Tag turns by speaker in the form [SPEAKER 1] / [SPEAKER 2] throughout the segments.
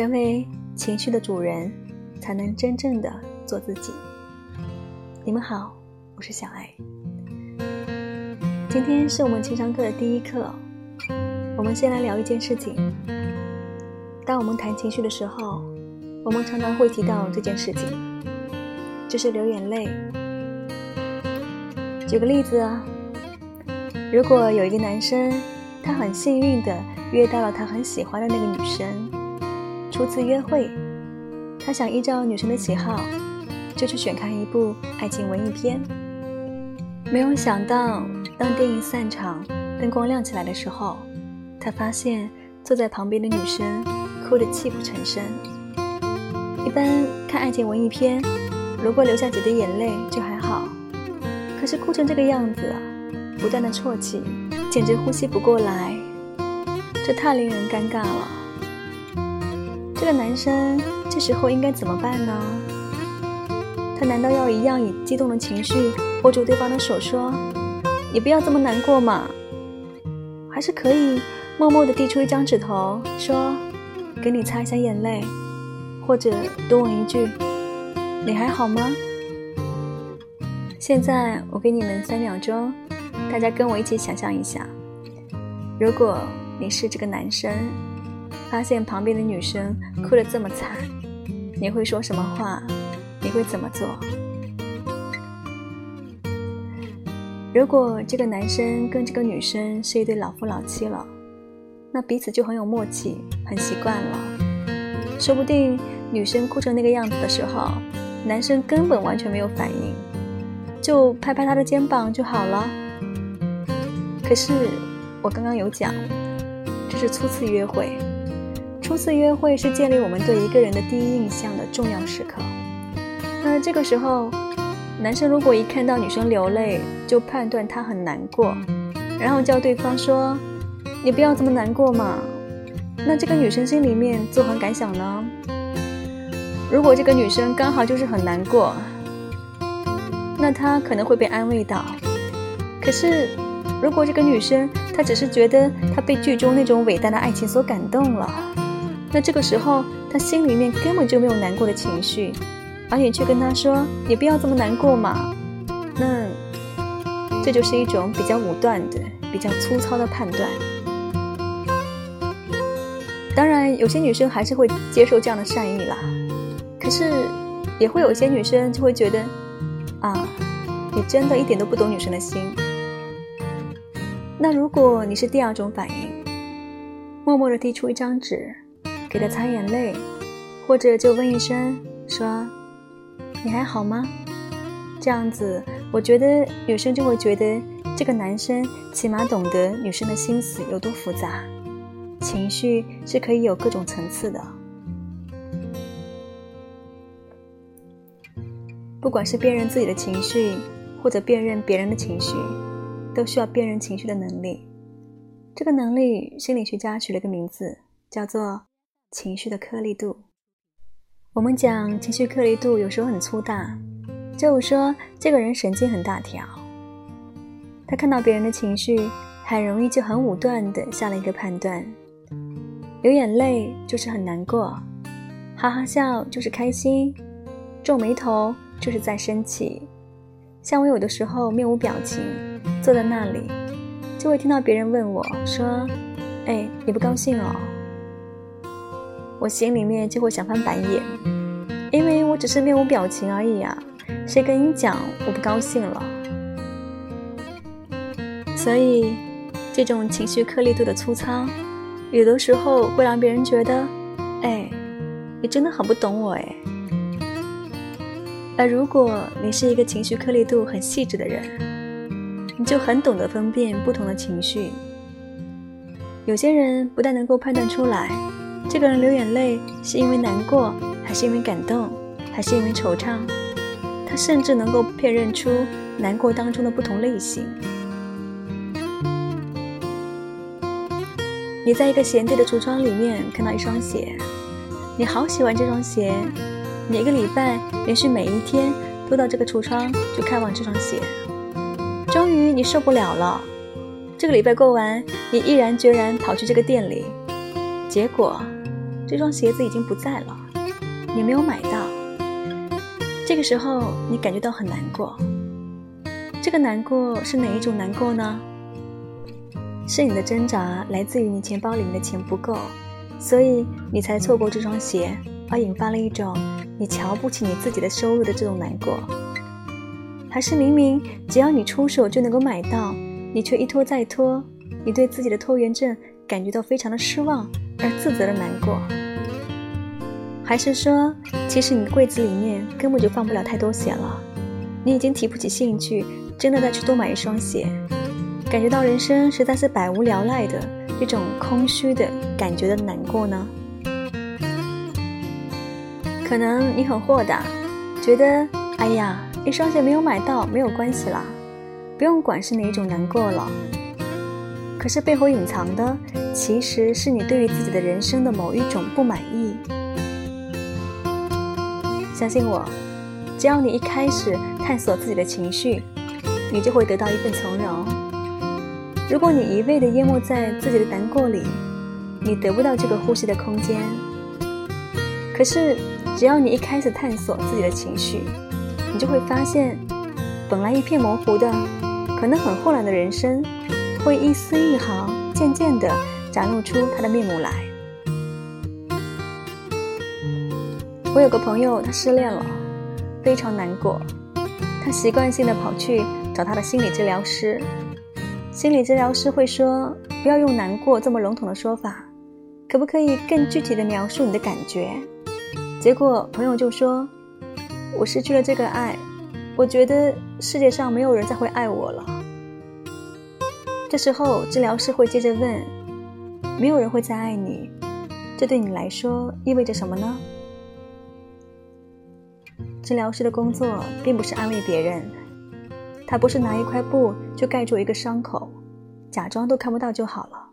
[SPEAKER 1] 成为情绪的主人，才能真正的做自己。你们好，我是小爱。今天是我们情商课的第一课，我们先来聊一件事情。当我们谈情绪的时候，我们常常会提到这件事情，就是流眼泪。举个例子啊，如果有一个男生，他很幸运的约到了他很喜欢的那个女生。初次约会，他想依照女生的喜好，就去选看一部爱情文艺片。没有想到，当电影散场，灯光亮起来的时候，他发现坐在旁边的女生哭得泣不成声。一般看爱情文艺片，如果流下几滴眼泪就还好，可是哭成这个样子，不断的啜泣，简直呼吸不过来，这太令人尴尬了。这个男生这时候应该怎么办呢？他难道要一样以激动的情绪握住对方的手说：“你不要这么难过嘛？”还是可以默默地递出一张纸头说：“给你擦一下眼泪。”或者多问一句：“你还好吗？”现在我给你们三秒钟，大家跟我一起想象一下，如果你是这个男生。发现旁边的女生哭得这么惨，你会说什么话？你会怎么做？如果这个男生跟这个女生是一对老夫老妻了，那彼此就很有默契，很习惯了。说不定女生哭成那个样子的时候，男生根本完全没有反应，就拍拍她的肩膀就好了。可是我刚刚有讲，这是初次约会。初次约会是建立我们对一个人的第一印象的重要时刻。那这个时候，男生如果一看到女生流泪，就判断她很难过，然后叫对方说：“你不要这么难过嘛。”那这个女生心里面作何感想呢？如果这个女生刚好就是很难过，那她可能会被安慰到。可是，如果这个女生她只是觉得她被剧中那种伟大的爱情所感动了。那这个时候，他心里面根本就没有难过的情绪，而你却跟他说：“你不要这么难过嘛。”那这就是一种比较武断的、比较粗糙的判断。当然，有些女生还是会接受这样的善意啦。可是，也会有些女生就会觉得：“啊，你真的一点都不懂女生的心。”那如果你是第二种反应，默默的递出一张纸。给他擦眼泪，或者就问一声说：“你还好吗？”这样子，我觉得女生就会觉得这个男生起码懂得女生的心思有多复杂，情绪是可以有各种层次的。不管是辨认自己的情绪，或者辨认别人的情绪，都需要辨认情绪的能力。这个能力，心理学家取了个名字，叫做。情绪的颗粒度，我们讲情绪颗粒度有时候很粗大，就是说这个人神经很大条，他看到别人的情绪，很容易就很武断的下了一个判断，流眼泪就是很难过，哈哈笑就是开心，皱眉头就是在生气。像我有的时候面无表情坐在那里，就会听到别人问我说：“哎，你不高兴哦？”我心里面就会想翻白眼，因为我只是面无表情而已啊，谁跟你讲我不高兴了？所以，这种情绪颗粒度的粗糙，有的时候会让别人觉得，哎，你真的很不懂我哎。而如果你是一个情绪颗粒度很细致的人，你就很懂得分辨不同的情绪。有些人不但能够判断出来。这个人流眼泪是因为难过，还是因为感动，还是因为惆怅？他甚至能够辨认出难过当中的不同类型。你在一个闲置的橱窗里面看到一双鞋，你好喜欢这双鞋，你一个礼拜连续每一天都到这个橱窗去看望这双鞋。终于你受不了了，这个礼拜过完，你毅然决然跑去这个店里，结果。这双鞋子已经不在了，你没有买到。这个时候，你感觉到很难过。这个难过是哪一种难过呢？是你的挣扎来自于你钱包里面的钱不够，所以你才错过这双鞋，而引发了一种你瞧不起你自己的收入的这种难过。还是明明只要你出手就能够买到，你却一拖再拖，你对自己的拖延症感觉到非常的失望而自责的难过？还是说，其实你的柜子里面根本就放不了太多鞋了，你已经提不起兴趣，真的再去多买一双鞋，感觉到人生实在是百无聊赖的这种空虚的感觉的难过呢？可能你很豁达，觉得哎呀。一双鞋没有买到没有关系啦，不用管是哪一种难过了。可是背后隐藏的，其实是你对于自己的人生的某一种不满意。相信我，只要你一开始探索自己的情绪，你就会得到一份从容。如果你一味的淹没在自己的难过里，你得不到这个呼吸的空间。可是，只要你一开始探索自己的情绪，你就会发现，本来一片模糊的，可能很混乱的人生，会一丝一毫，渐渐地展露出他的面目来。我有个朋友，他失恋了，非常难过，他习惯性的跑去找他的心理治疗师。心理治疗师会说，不要用难过这么笼统的说法，可不可以更具体的描述你的感觉？结果朋友就说。我失去了这个爱，我觉得世界上没有人再会爱我了。这时候，治疗师会接着问：“没有人会再爱你，这对你来说意味着什么呢？”治疗师的工作并不是安慰别人，他不是拿一块布就盖住一个伤口，假装都看不到就好了。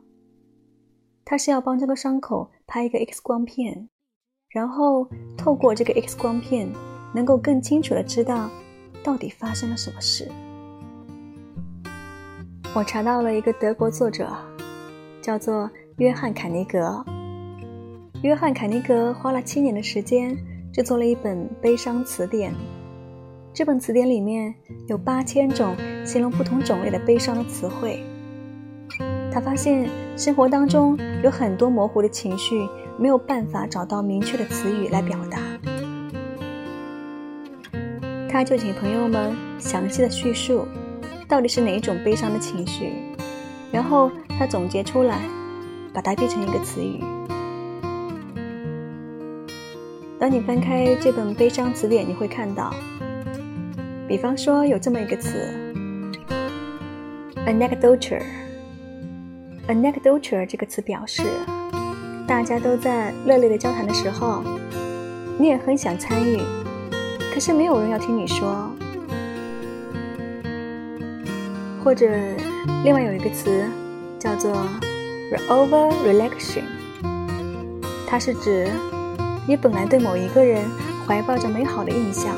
[SPEAKER 1] 他是要帮这个伤口拍一个 X 光片，然后透过这个 X 光片。能够更清楚的知道到底发生了什么事。我查到了一个德国作者，叫做约翰·凯尼格。约翰·凯尼格花了七年的时间制作了一本悲伤词典。这本词典里面有八千种形容不同种类的悲伤的词汇。他发现生活当中有很多模糊的情绪，没有办法找到明确的词语来表达。他就请朋友们详细的叙述，到底是哪一种悲伤的情绪，然后他总结出来，把它变成一个词语。当你翻开这本悲伤词典，你会看到，比方说有这么一个词，anecdote。anecdote 这个词表示，大家都在热烈的交谈的时候，你也很想参与。可是没有人要听你说，或者另外有一个词叫做 over relaxation，它是指你本来对某一个人怀抱着美好的印象，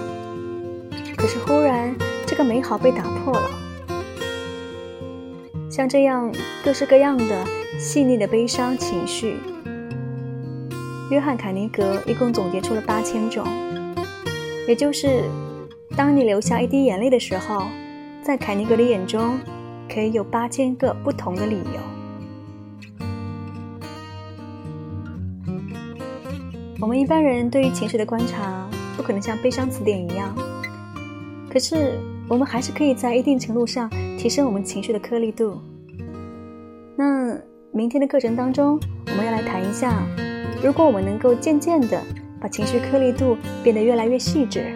[SPEAKER 1] 可是忽然这个美好被打破了。像这样各式各样的细腻的悲伤情绪，约翰凯尼格一共总结出了八千种。也就是，当你流下一滴眼泪的时候，在凯尼格的眼中，可以有八千个不同的理由。我们一般人对于情绪的观察，不可能像悲伤词典一样，可是我们还是可以在一定程度上提升我们情绪的颗粒度。那明天的课程当中，我们要来谈一下，如果我们能够渐渐的。把情绪颗粒度变得越来越细致，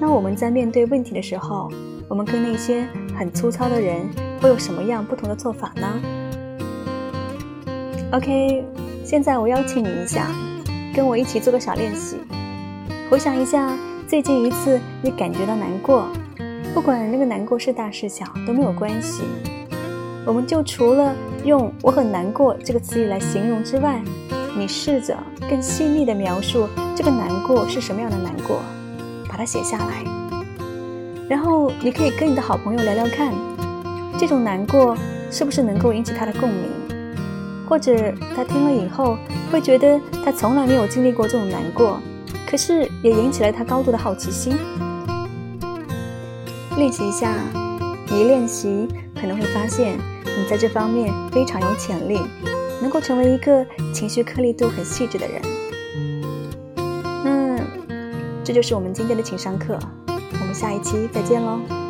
[SPEAKER 1] 那我们在面对问题的时候，我们跟那些很粗糙的人会有什么样不同的做法呢？OK，现在我邀请你一下，跟我一起做个小练习，回想一下最近一次你感觉到难过，不管那个难过是大是小都没有关系，我们就除了用“我很难过”这个词语来形容之外。你试着更细腻的描述这个难过是什么样的难过，把它写下来。然后你可以跟你的好朋友聊聊看，这种难过是不是能够引起他的共鸣，或者他听了以后会觉得他从来没有经历过这种难过，可是也引起了他高度的好奇心。练习一下，一练习可能会发现你在这方面非常有潜力，能够成为一个情绪颗粒度很细致的人。那这就是我们今天的情商课，下一期再见喽。